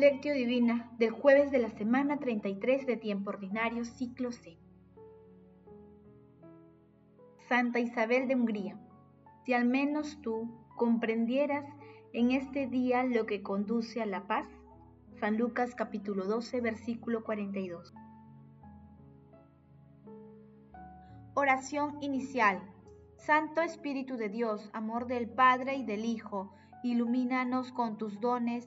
Lectio Divina del jueves de la semana 33 de tiempo ordinario, ciclo C. Santa Isabel de Hungría, si al menos tú comprendieras en este día lo que conduce a la paz. San Lucas capítulo 12, versículo 42. Oración inicial. Santo Espíritu de Dios, amor del Padre y del Hijo, ilumínanos con tus dones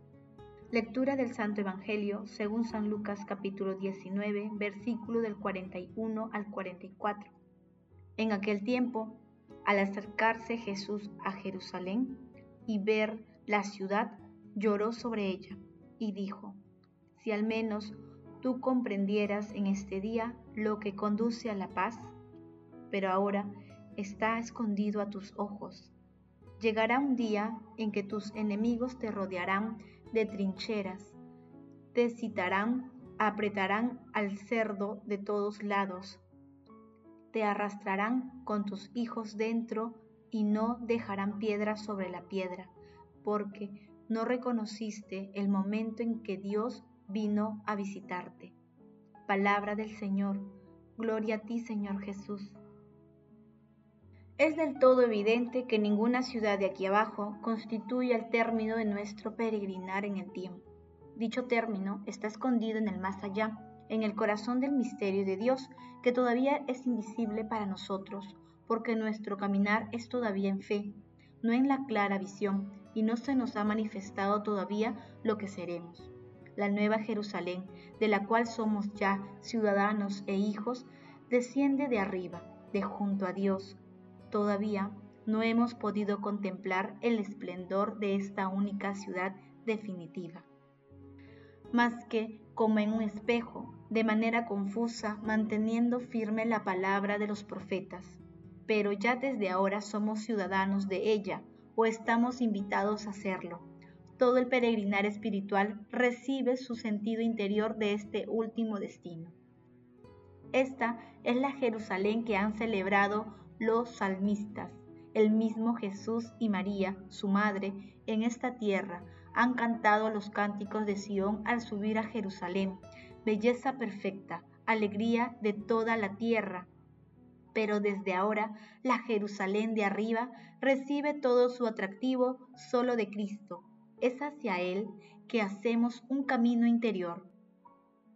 Lectura del Santo Evangelio según San Lucas capítulo 19, versículo del 41 al 44. En aquel tiempo, al acercarse Jesús a Jerusalén y ver la ciudad, lloró sobre ella y dijo, si al menos tú comprendieras en este día lo que conduce a la paz, pero ahora está escondido a tus ojos. Llegará un día en que tus enemigos te rodearán de trincheras. Te citarán, apretarán al cerdo de todos lados. Te arrastrarán con tus hijos dentro y no dejarán piedra sobre la piedra, porque no reconociste el momento en que Dios vino a visitarte. Palabra del Señor. Gloria a ti, Señor Jesús. Es del todo evidente que ninguna ciudad de aquí abajo constituye el término de nuestro peregrinar en el tiempo. Dicho término está escondido en el más allá, en el corazón del misterio de Dios, que todavía es invisible para nosotros, porque nuestro caminar es todavía en fe, no en la clara visión, y no se nos ha manifestado todavía lo que seremos. La nueva Jerusalén, de la cual somos ya ciudadanos e hijos, desciende de arriba, de junto a Dios, Todavía no hemos podido contemplar el esplendor de esta única ciudad definitiva. Más que como en un espejo, de manera confusa, manteniendo firme la palabra de los profetas. Pero ya desde ahora somos ciudadanos de ella, o estamos invitados a serlo. Todo el peregrinar espiritual recibe su sentido interior de este último destino. Esta es la Jerusalén que han celebrado los salmistas, el mismo Jesús y María, su madre, en esta tierra, han cantado los cánticos de Sión al subir a Jerusalén, belleza perfecta, alegría de toda la tierra. Pero desde ahora la Jerusalén de arriba recibe todo su atractivo solo de Cristo. Es hacia Él que hacemos un camino interior.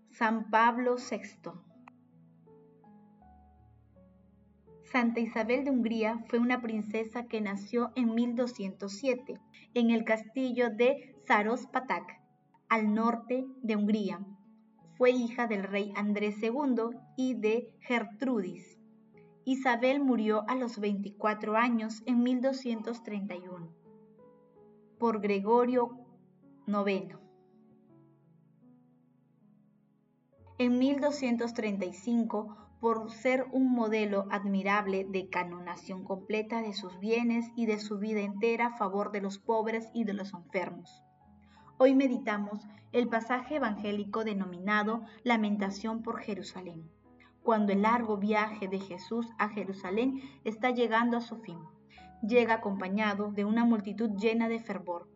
San Pablo VI Santa Isabel de Hungría fue una princesa que nació en 1207 en el castillo de Zarospatak, al norte de Hungría. Fue hija del rey Andrés II y de Gertrudis. Isabel murió a los 24 años en 1231 por Gregorio IX. En 1235 por ser un modelo admirable de canonación completa de sus bienes y de su vida entera a favor de los pobres y de los enfermos. Hoy meditamos el pasaje evangélico denominado Lamentación por Jerusalén, cuando el largo viaje de Jesús a Jerusalén está llegando a su fin. Llega acompañado de una multitud llena de fervor.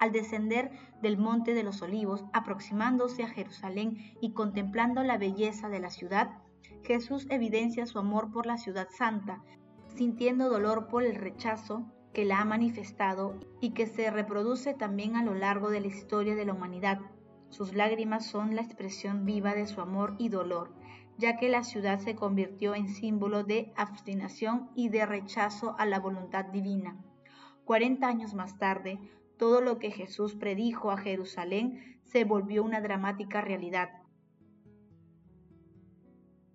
Al descender del monte de los olivos, aproximándose a Jerusalén y contemplando la belleza de la ciudad, Jesús evidencia su amor por la ciudad santa, sintiendo dolor por el rechazo que la ha manifestado y que se reproduce también a lo largo de la historia de la humanidad. Sus lágrimas son la expresión viva de su amor y dolor, ya que la ciudad se convirtió en símbolo de abstinación y de rechazo a la voluntad divina. Cuarenta años más tarde, todo lo que Jesús predijo a Jerusalén se volvió una dramática realidad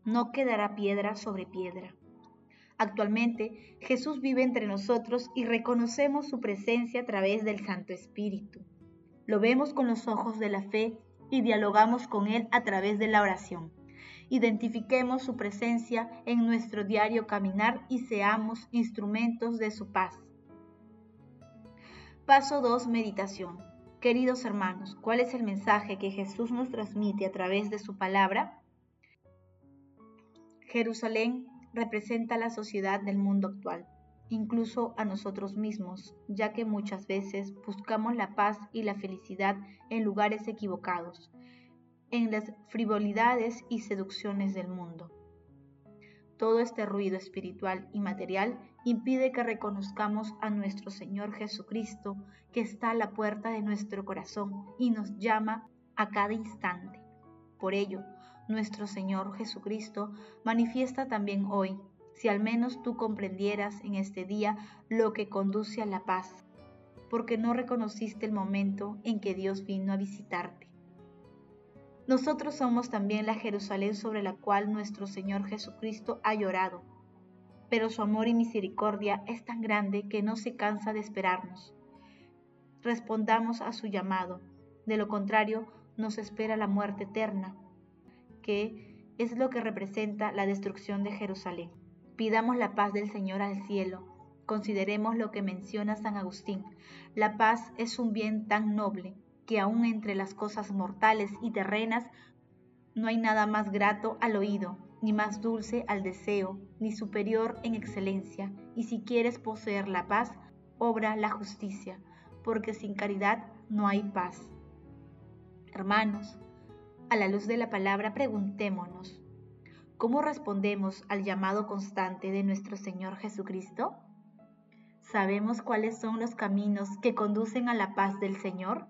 no quedará piedra sobre piedra. Actualmente Jesús vive entre nosotros y reconocemos su presencia a través del Santo Espíritu. Lo vemos con los ojos de la fe y dialogamos con Él a través de la oración. Identifiquemos su presencia en nuestro diario caminar y seamos instrumentos de su paz. Paso 2. Meditación. Queridos hermanos, ¿cuál es el mensaje que Jesús nos transmite a través de su palabra? Jerusalén representa la sociedad del mundo actual, incluso a nosotros mismos, ya que muchas veces buscamos la paz y la felicidad en lugares equivocados, en las frivolidades y seducciones del mundo. Todo este ruido espiritual y material impide que reconozcamos a nuestro Señor Jesucristo que está a la puerta de nuestro corazón y nos llama a cada instante. Por ello, nuestro Señor Jesucristo manifiesta también hoy, si al menos tú comprendieras en este día lo que conduce a la paz, porque no reconociste el momento en que Dios vino a visitarte. Nosotros somos también la Jerusalén sobre la cual nuestro Señor Jesucristo ha llorado, pero su amor y misericordia es tan grande que no se cansa de esperarnos. Respondamos a su llamado, de lo contrario nos espera la muerte eterna, que es lo que representa la destrucción de Jerusalén. Pidamos la paz del Señor al cielo. Consideremos lo que menciona San Agustín. La paz es un bien tan noble que aún entre las cosas mortales y terrenas no hay nada más grato al oído, ni más dulce al deseo, ni superior en excelencia. Y si quieres poseer la paz, obra la justicia, porque sin caridad no hay paz. Hermanos, a la luz de la palabra preguntémonos, ¿cómo respondemos al llamado constante de nuestro Señor Jesucristo? ¿Sabemos cuáles son los caminos que conducen a la paz del Señor?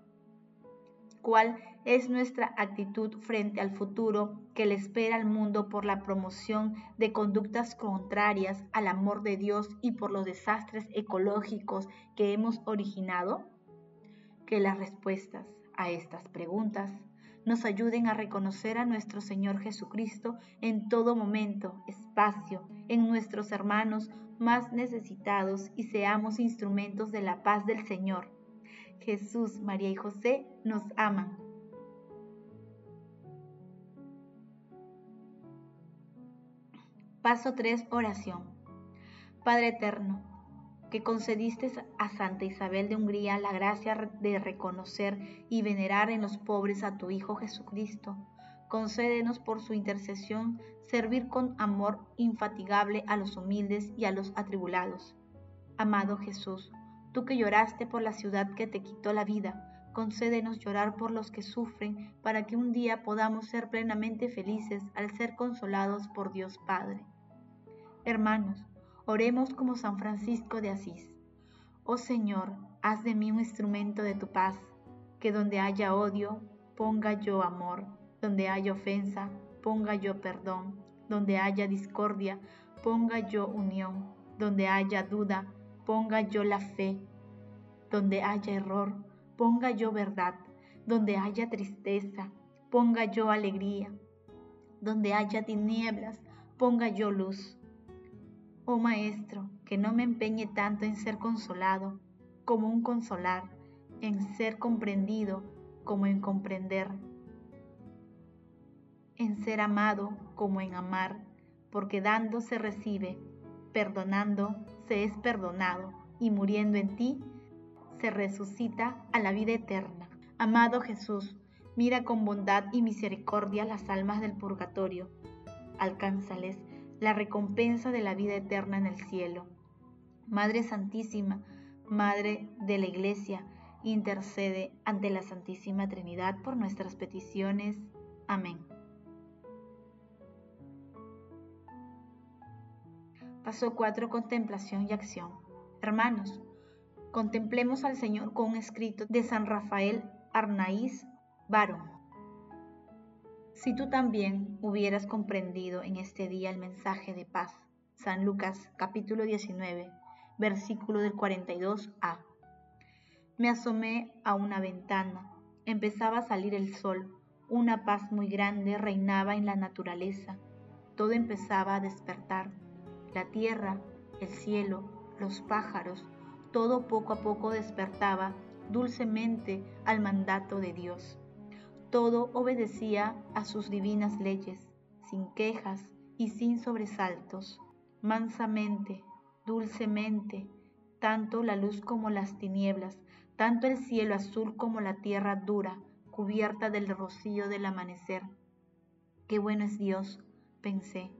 cuál es nuestra actitud frente al futuro que le espera al mundo por la promoción de conductas contrarias al amor de Dios y por los desastres ecológicos que hemos originado? Que las respuestas a estas preguntas nos ayuden a reconocer a nuestro Señor Jesucristo en todo momento, espacio, en nuestros hermanos más necesitados y seamos instrumentos de la paz del Señor Jesús, María y José nos aman. Paso 3. Oración. Padre Eterno, que concediste a Santa Isabel de Hungría la gracia de reconocer y venerar en los pobres a tu Hijo Jesucristo, concédenos por su intercesión servir con amor infatigable a los humildes y a los atribulados. Amado Jesús, Tú que lloraste por la ciudad que te quitó la vida, concédenos llorar por los que sufren, para que un día podamos ser plenamente felices al ser consolados por Dios Padre. Hermanos, oremos como San Francisco de Asís. Oh Señor, haz de mí un instrumento de tu paz, que donde haya odio, ponga yo amor, donde haya ofensa, ponga yo perdón, donde haya discordia, ponga yo unión, donde haya duda, ponga yo la fe. Donde haya error, ponga yo verdad. Donde haya tristeza, ponga yo alegría. Donde haya tinieblas, ponga yo luz. Oh Maestro, que no me empeñe tanto en ser consolado como un consolar, en ser comprendido como en comprender, en ser amado como en amar, porque dando se recibe, perdonando se es perdonado y muriendo en ti se resucita a la vida eterna. Amado Jesús, mira con bondad y misericordia las almas del purgatorio. Alcánzales la recompensa de la vida eterna en el cielo. Madre Santísima, Madre de la Iglesia, intercede ante la Santísima Trinidad por nuestras peticiones. Amén. Paso 4. Contemplación y acción. Hermanos, contemplemos al Señor con un escrito de San Rafael Arnaiz Barón. Si tú también hubieras comprendido en este día el mensaje de paz, San Lucas capítulo 19, versículo del 42a. Me asomé a una ventana, empezaba a salir el sol, una paz muy grande reinaba en la naturaleza, todo empezaba a despertar la tierra, el cielo, los pájaros, todo poco a poco despertaba dulcemente al mandato de Dios. Todo obedecía a sus divinas leyes. sin quejas y sin sobresaltos. Mansamente, dulcemente, tanto la luz como las tinieblas, tanto el cielo azul como la tierra dura, cubierta del rocío del amanecer. Qué bueno es Dios, pensé.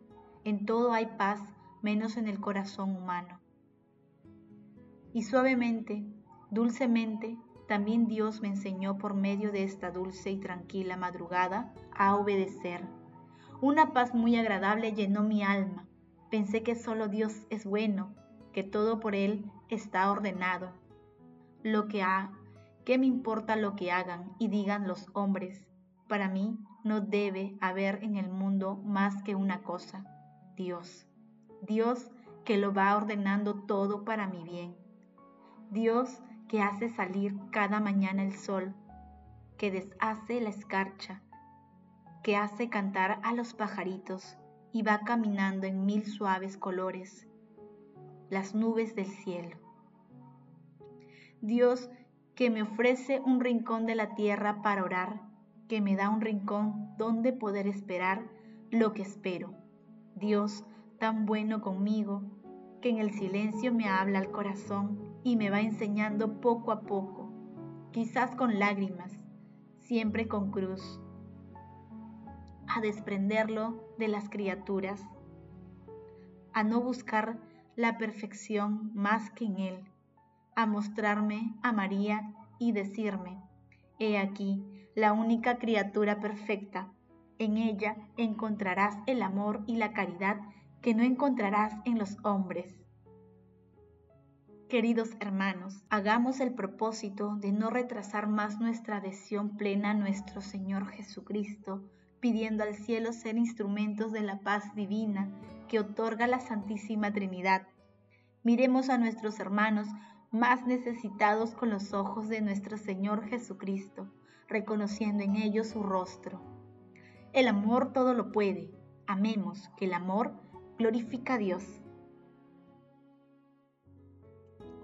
En todo hay paz, menos en el corazón humano. Y suavemente, dulcemente, también Dios me enseñó por medio de esta dulce y tranquila madrugada a obedecer. Una paz muy agradable llenó mi alma. Pensé que solo Dios es bueno, que todo por Él está ordenado. Lo que ha, ¿qué me importa lo que hagan y digan los hombres? Para mí no debe haber en el mundo más que una cosa, Dios. Dios que lo va ordenando todo para mi bien. Dios que hace salir cada mañana el sol, que deshace la escarcha, que hace cantar a los pajaritos y va caminando en mil suaves colores, las nubes del cielo. Dios que me ofrece un rincón de la tierra para orar, que me da un rincón donde poder esperar lo que espero. Dios tan bueno conmigo, que en el silencio me habla al corazón y me va enseñando poco a poco, quizás con lágrimas, siempre con cruz, a desprenderlo de las criaturas, a no buscar la perfección más que en Él, a mostrarme a María y decirme, he aquí la única criatura perfecta, en ella encontrarás el amor y la caridad que no encontrarás en los hombres. Queridos hermanos, hagamos el propósito de no retrasar más nuestra adhesión plena a nuestro Señor Jesucristo, pidiendo al cielo ser instrumentos de la paz divina que otorga la Santísima Trinidad. Miremos a nuestros hermanos más necesitados con los ojos de nuestro Señor Jesucristo, reconociendo en ellos su rostro. El amor todo lo puede. Amemos, que el amor glorifica a Dios.